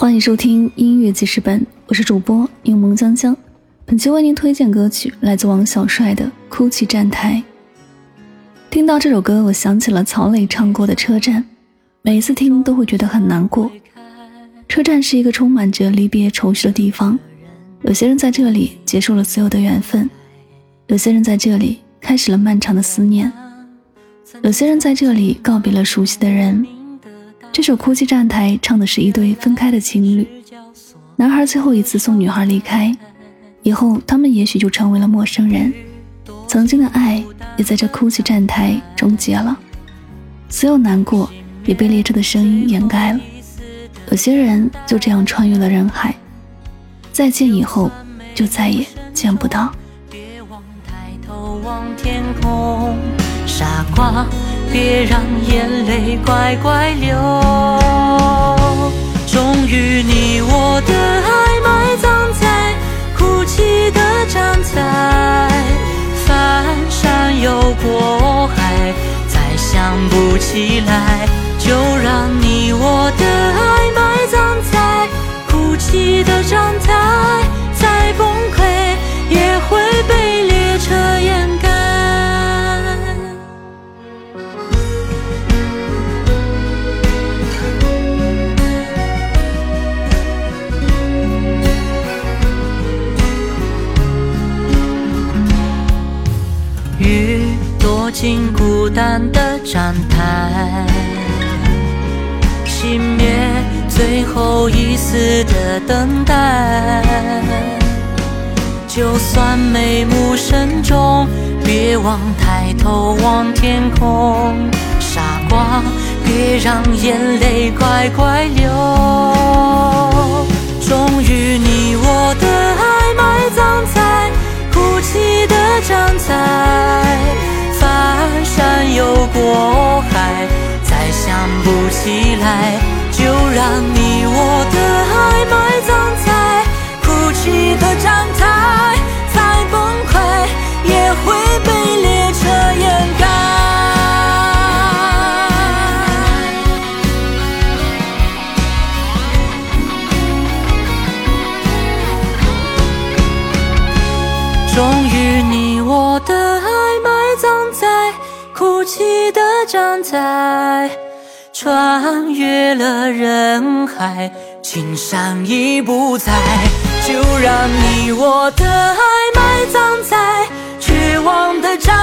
欢迎收听音乐记事本，我是主播柠檬香香。本期为您推荐歌曲来自王小帅的《哭泣站台》。听到这首歌，我想起了曹磊唱过的《车站》，每一次听都会觉得很难过。车站是一个充满着离别愁绪的地方，有些人在这里结束了所有的缘分，有些人在这里开始了漫长的思念，有些人在这里告别了熟悉的人。这首《哭泣站台》唱的是一对分开的情侣，男孩最后一次送女孩离开，以后他们也许就成为了陌生人，曾经的爱也在这哭泣站台终结了，所有难过也被列车的声音掩盖了。有些人就这样穿越了人海，再见以后就再也见不到。别忘抬头望天空，傻瓜。别让眼泪乖乖流，终于你我的爱埋葬在哭泣的站台，翻山又过海，再想不起来，进孤单的站台，熄灭最后一丝的等待。就算眉目深重，别忘抬头望天空。傻瓜，别让眼泪乖乖流。终于，你我的爱埋葬在哭泣的站台。哭泣的站在，穿越了人海，青山已不在，就让你我的爱埋葬在绝望的站。